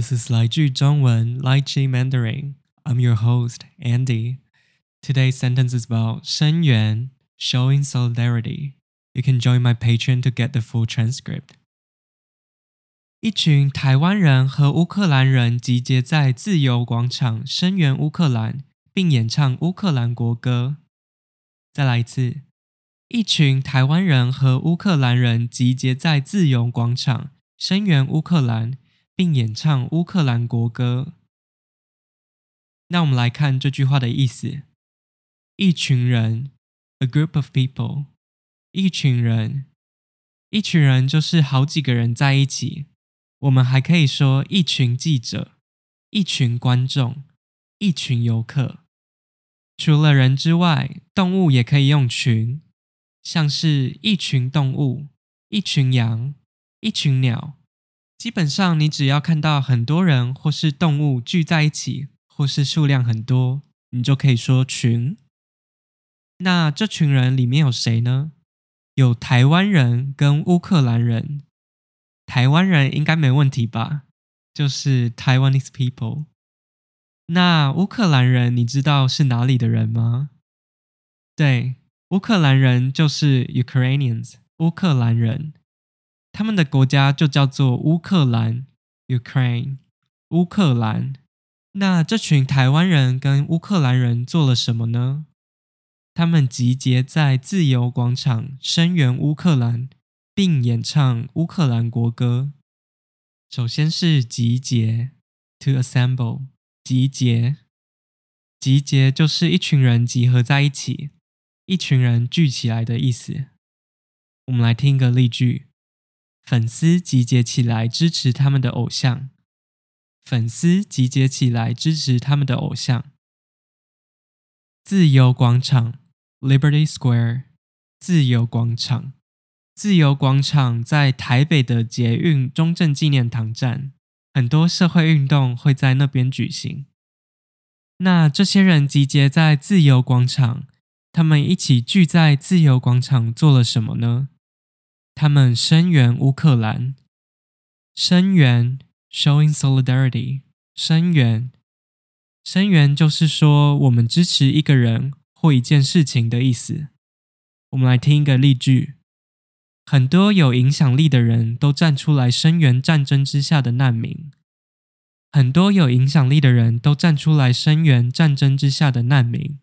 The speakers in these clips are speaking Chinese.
This is 来句中文 Lychee Mandarin. I'm your host, Andy. Today's sentence is about 声援 showing solidarity. You can join my Patreon to get the full transcript. 一群台湾人和乌克兰人集结在自由广场声援乌克兰，并演唱乌克兰国歌。再来一次，一群台湾人和乌克兰人集结在自由广场声援乌克兰， 并演唱乌克兰国歌。那我们来看这句话的意思：一群人，a group of people，一群人，一群人就是好几个人在一起。我们还可以说一群记者、一群观众、一群游客。除了人之外，动物也可以用群，像是一群动物、一群羊、一群鸟。基本上，你只要看到很多人或是动物聚在一起，或是数量很多，你就可以说群。那这群人里面有谁呢？有台湾人跟乌克兰人。台湾人应该没问题吧？就是 Taiwanese people。那乌克兰人，你知道是哪里的人吗？对，乌克兰人就是 Ukrainians，乌克兰人。他们的国家就叫做乌克兰 （Ukraine）。乌克兰。那这群台湾人跟乌克兰人做了什么呢？他们集结在自由广场声援乌克兰。并演唱乌克兰国歌。首先是集结，to assemble，集结，集结就是一群人集合在一起，一群人聚起来的意思。我们来听一个例句：粉丝集结起来支持他们的偶像。粉丝集结起来支持他们的偶像。自由广场，Liberty Square，自由广场。自由广场在台北的捷运中正纪念堂站，很多社会运动会在那边举行。那这些人集结在自由广场，他们一起聚在自由广场做了什么呢？他们声援乌克兰，声援 （showing solidarity），声援，声援就是说我们支持一个人或一件事情的意思。我们来听一个例句。很多有影响力的人都站出来声援战争之下的难民。很多有影响力的人都站出来声援战争之下的难民。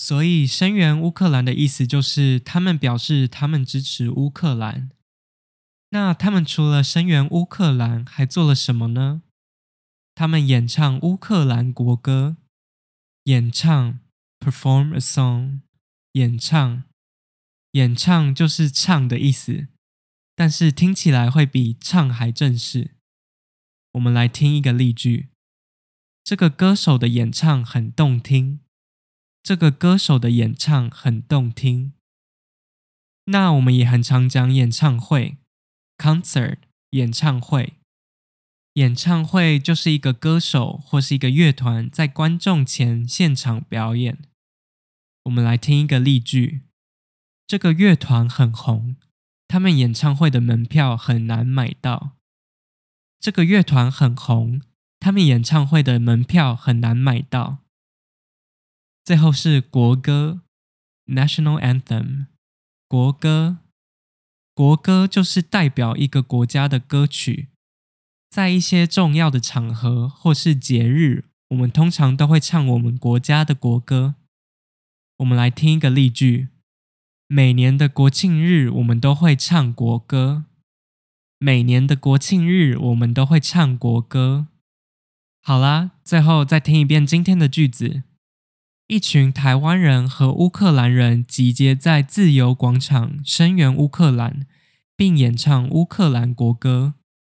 所以，声援乌克兰的意思就是他们表示他们支持乌克兰。那他们除了声援乌克兰，还做了什么呢？他们演唱乌克兰国歌。演唱，perform a song，演唱。演唱就是唱的意思，但是听起来会比唱还正式。我们来听一个例句：这个歌手的演唱很动听。这个歌手的演唱很动听。那我们也很常讲演唱会 （concert）。演唱会，演唱会就是一个歌手或是一个乐团在观众前现场表演。我们来听一个例句。这个乐团很红，他们演唱会的门票很难买到。这个乐团很红，他们演唱会的门票很难买到。最后是国歌，National Anthem，国歌。国歌就是代表一个国家的歌曲，在一些重要的场合或是节日，我们通常都会唱我们国家的国歌。我们来听一个例句。每年的国庆日，我们都会唱国歌。每年的国庆日，我们都会唱国歌。好啦，最后再听一遍今天的句子：一群台湾人和乌克兰人集结在自由广场，声援乌克兰，并演唱乌克兰国歌。